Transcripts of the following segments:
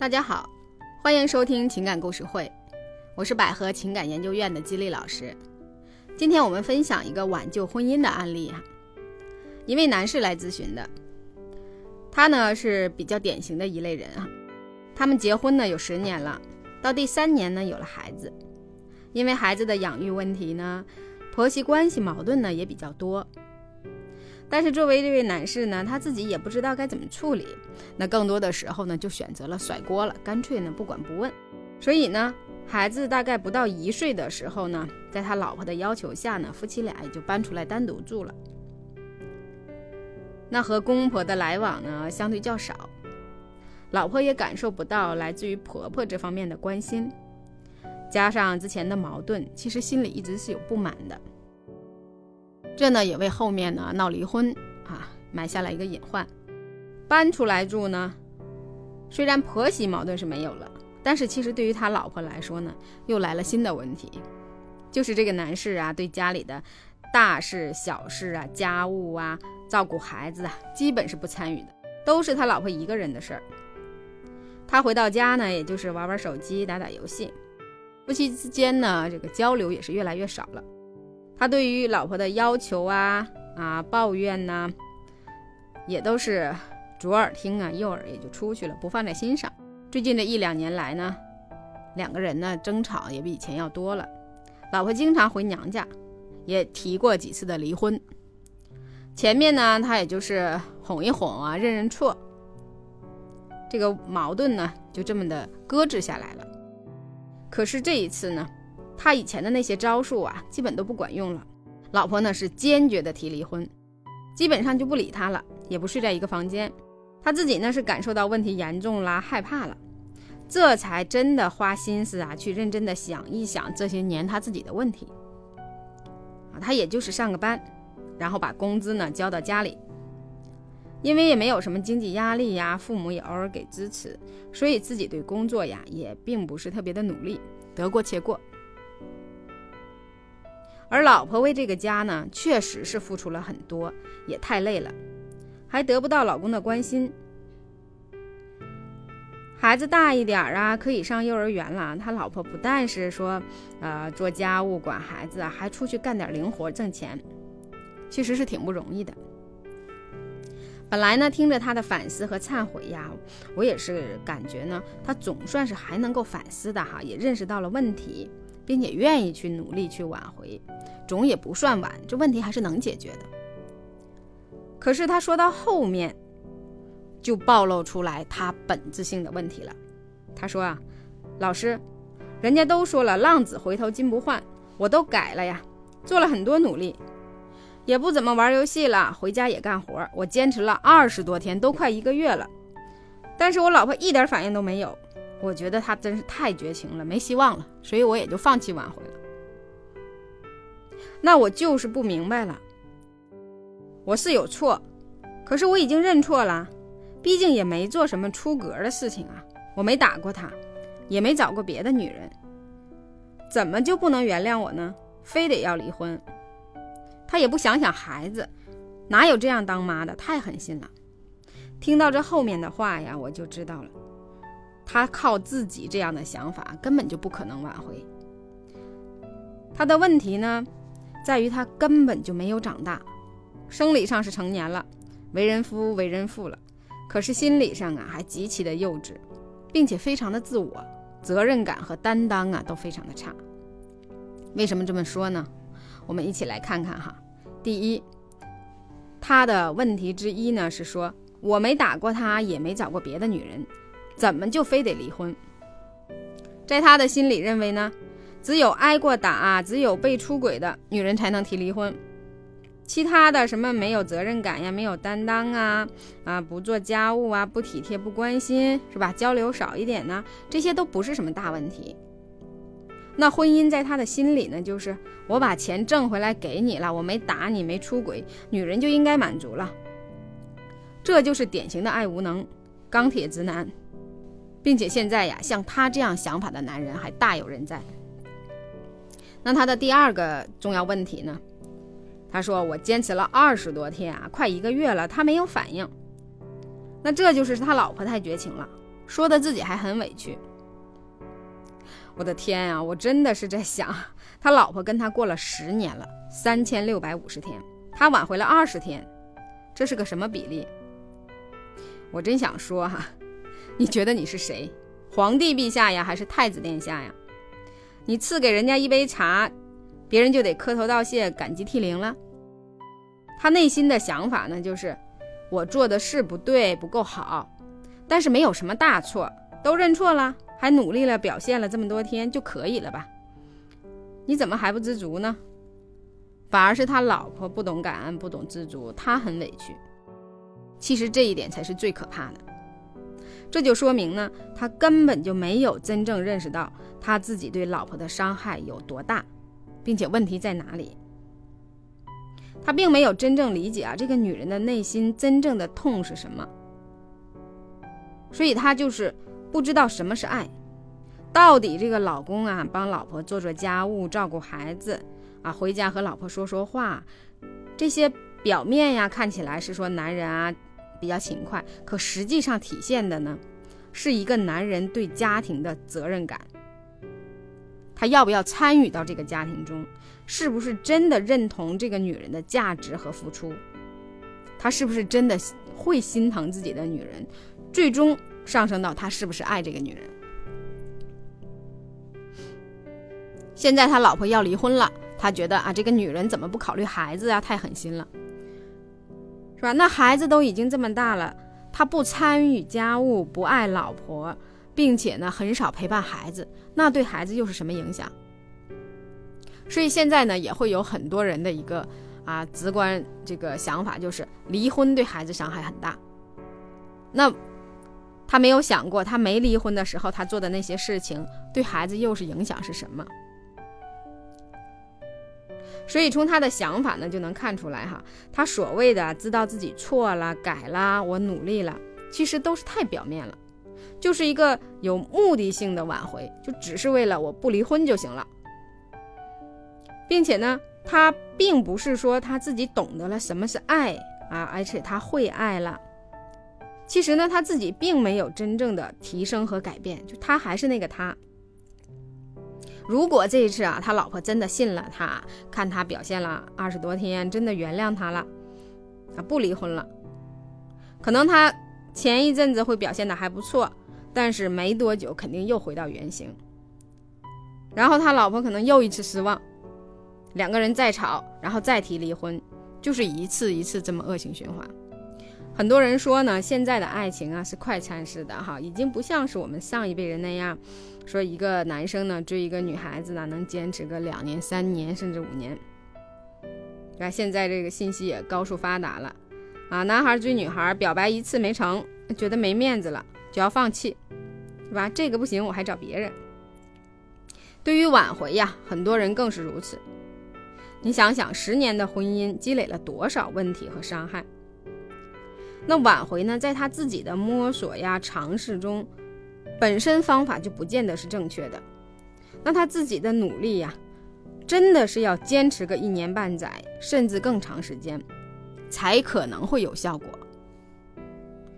大家好，欢迎收听情感故事会，我是百合情感研究院的激励老师。今天我们分享一个挽救婚姻的案例哈，一位男士来咨询的，他呢是比较典型的一类人啊。他们结婚呢有十年了，到第三年呢有了孩子，因为孩子的养育问题呢，婆媳关系矛盾呢也比较多。但是作为这位男士呢，他自己也不知道该怎么处理，那更多的时候呢，就选择了甩锅了，干脆呢不管不问。所以呢，孩子大概不到一岁的时候呢，在他老婆的要求下呢，夫妻俩也就搬出来单独住了。那和公婆的来往呢，相对较少，老婆也感受不到来自于婆婆这方面的关心，加上之前的矛盾，其实心里一直是有不满的。这呢也为后面呢闹离婚啊埋下了一个隐患。搬出来住呢，虽然婆媳矛盾是没有了，但是其实对于他老婆来说呢，又来了新的问题，就是这个男士啊对家里的大事小事啊、家务啊、照顾孩子啊，基本是不参与的，都是他老婆一个人的事儿。他回到家呢，也就是玩玩手机、打打游戏，夫妻之间呢这个交流也是越来越少了。他对于老婆的要求啊啊抱怨呢，也都是左耳听啊，右耳也就出去了，不放在心上。最近这一两年来呢，两个人呢争吵也比以前要多了。老婆经常回娘家，也提过几次的离婚。前面呢，他也就是哄一哄啊，认认错。这个矛盾呢，就这么的搁置下来了。可是这一次呢？他以前的那些招数啊，基本都不管用了。老婆呢是坚决的提离婚，基本上就不理他了，也不睡在一个房间。他自己呢是感受到问题严重啦，害怕了，这才真的花心思啊，去认真的想一想这些年他自己的问题。啊，他也就是上个班，然后把工资呢交到家里，因为也没有什么经济压力呀，父母也偶尔给支持，所以自己对工作呀也并不是特别的努力，得过且过。而老婆为这个家呢，确实是付出了很多，也太累了，还得不到老公的关心。孩子大一点啊，可以上幼儿园了。他老婆不但是说，呃，做家务、管孩子，还出去干点零活挣钱，其实是挺不容易的。本来呢，听着他的反思和忏悔呀，我也是感觉呢，他总算是还能够反思的哈，也认识到了问题。并且愿意去努力去挽回，总也不算晚，这问题还是能解决的。可是他说到后面，就暴露出来他本质性的问题了。他说啊，老师，人家都说了浪子回头金不换，我都改了呀，做了很多努力，也不怎么玩游戏了，回家也干活，我坚持了二十多天，都快一个月了，但是我老婆一点反应都没有。我觉得他真是太绝情了，没希望了，所以我也就放弃挽回了。那我就是不明白了，我是有错，可是我已经认错了，毕竟也没做什么出格的事情啊，我没打过他，也没找过别的女人，怎么就不能原谅我呢？非得要离婚？他也不想想孩子，哪有这样当妈的？太狠心了！听到这后面的话呀，我就知道了。他靠自己这样的想法根本就不可能挽回。他的问题呢，在于他根本就没有长大，生理上是成年了，为人夫为人父了，可是心理上啊还极其的幼稚，并且非常的自我，责任感和担当啊都非常的差。为什么这么说呢？我们一起来看看哈。第一，他的问题之一呢是说，我没打过他，也没找过别的女人。怎么就非得离婚？在他的心里认为呢，只有挨过打、只有被出轨的女人才能提离婚，其他的什么没有责任感呀、没有担当啊、啊不做家务啊、不体贴、不关心，是吧？交流少一点呢，这些都不是什么大问题。那婚姻在他的心里呢，就是我把钱挣回来给你了，我没打你、没出轨，女人就应该满足了。这就是典型的爱无能、钢铁直男。并且现在呀，像他这样想法的男人还大有人在。那他的第二个重要问题呢？他说：“我坚持了二十多天啊，快一个月了，他没有反应。那这就是他老婆太绝情了，说的自己还很委屈。我的天呀，我真的是在想，他老婆跟他过了十年了，三千六百五十天，他挽回了二十天，这是个什么比例？我真想说哈，你觉得你是谁？皇帝陛下呀，还是太子殿下呀？你赐给人家一杯茶，别人就得磕头道谢、感激涕零了。他内心的想法呢，就是我做的事不对，不够好，但是没有什么大错，都认错了，还努力了，表现了这么多天就可以了吧？你怎么还不知足呢？反而是他老婆不懂感恩，不懂知足，他很委屈。其实这一点才是最可怕的，这就说明呢，他根本就没有真正认识到他自己对老婆的伤害有多大，并且问题在哪里。他并没有真正理解啊，这个女人的内心真正的痛是什么，所以他就是不知道什么是爱。到底这个老公啊，帮老婆做做家务、照顾孩子啊，回家和老婆说说话，这些表面呀看起来是说男人啊。比较勤快，可实际上体现的呢，是一个男人对家庭的责任感。他要不要参与到这个家庭中？是不是真的认同这个女人的价值和付出？他是不是真的会心疼自己的女人？最终上升到他是不是爱这个女人？现在他老婆要离婚了，他觉得啊，这个女人怎么不考虑孩子啊？太狠心了。是吧？那孩子都已经这么大了，他不参与家务，不爱老婆，并且呢很少陪伴孩子，那对孩子又是什么影响？所以现在呢也会有很多人的一个啊直观这个想法，就是离婚对孩子伤害很大。那他没有想过，他没离婚的时候他做的那些事情对孩子又是影响是什么？所以从他的想法呢，就能看出来哈，他所谓的知道自己错了、改了、我努力了，其实都是太表面了，就是一个有目的性的挽回，就只是为了我不离婚就行了，并且呢，他并不是说他自己懂得了什么是爱啊，而且他会爱了，其实呢，他自己并没有真正的提升和改变，就他还是那个他。如果这一次啊，他老婆真的信了他，看他表现了二十多天，真的原谅他了，啊，不离婚了，可能他前一阵子会表现的还不错，但是没多久肯定又回到原形，然后他老婆可能又一次失望，两个人再吵，然后再提离婚，就是一次一次这么恶性循环。很多人说呢，现在的爱情啊是快餐式的哈，已经不像是我们上一辈人那样，说一个男生呢追一个女孩子呢能坚持个两年、三年甚至五年。对吧？现在这个信息也高速发达了啊，男孩追女孩表白一次没成，觉得没面子了就要放弃，是吧？这个不行，我还找别人。对于挽回呀，很多人更是如此。你想想，十年的婚姻积累了多少问题和伤害？那挽回呢，在他自己的摸索呀、尝试中，本身方法就不见得是正确的。那他自己的努力呀，真的是要坚持个一年半载，甚至更长时间，才可能会有效果。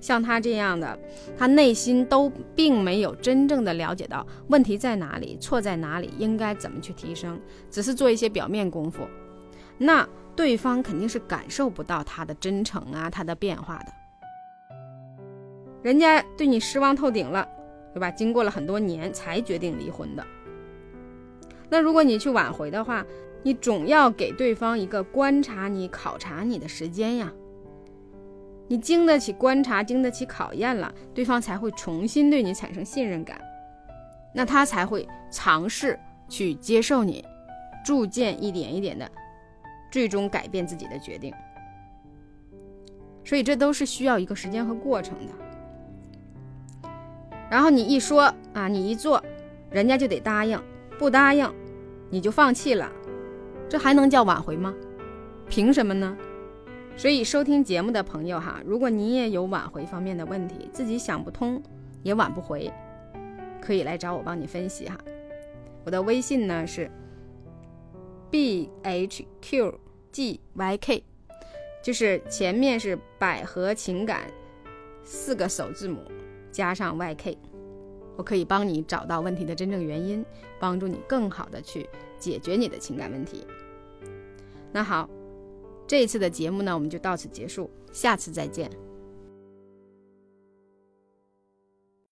像他这样的，他内心都并没有真正的了解到问题在哪里、错在哪里、应该怎么去提升，只是做一些表面功夫，那。对方肯定是感受不到他的真诚啊，他的变化的。人家对你失望透顶了，对吧？经过了很多年才决定离婚的。那如果你去挽回的话，你总要给对方一个观察你、考察你的时间呀。你经得起观察，经得起考验了，对方才会重新对你产生信任感，那他才会尝试去接受你，逐渐一点一点的。最终改变自己的决定，所以这都是需要一个时间和过程的。然后你一说啊，你一做，人家就得答应，不答应你就放弃了，这还能叫挽回吗？凭什么呢？所以收听节目的朋友哈，如果你也有挽回方面的问题，自己想不通也挽不回，可以来找我帮你分析哈。我的微信呢是。B h q g y k，就是前面是百合情感四个首字母，加上 YK，我可以帮你找到问题的真正原因，帮助你更好的去解决你的情感问题。那好，这一次的节目呢，我们就到此结束，下次再见。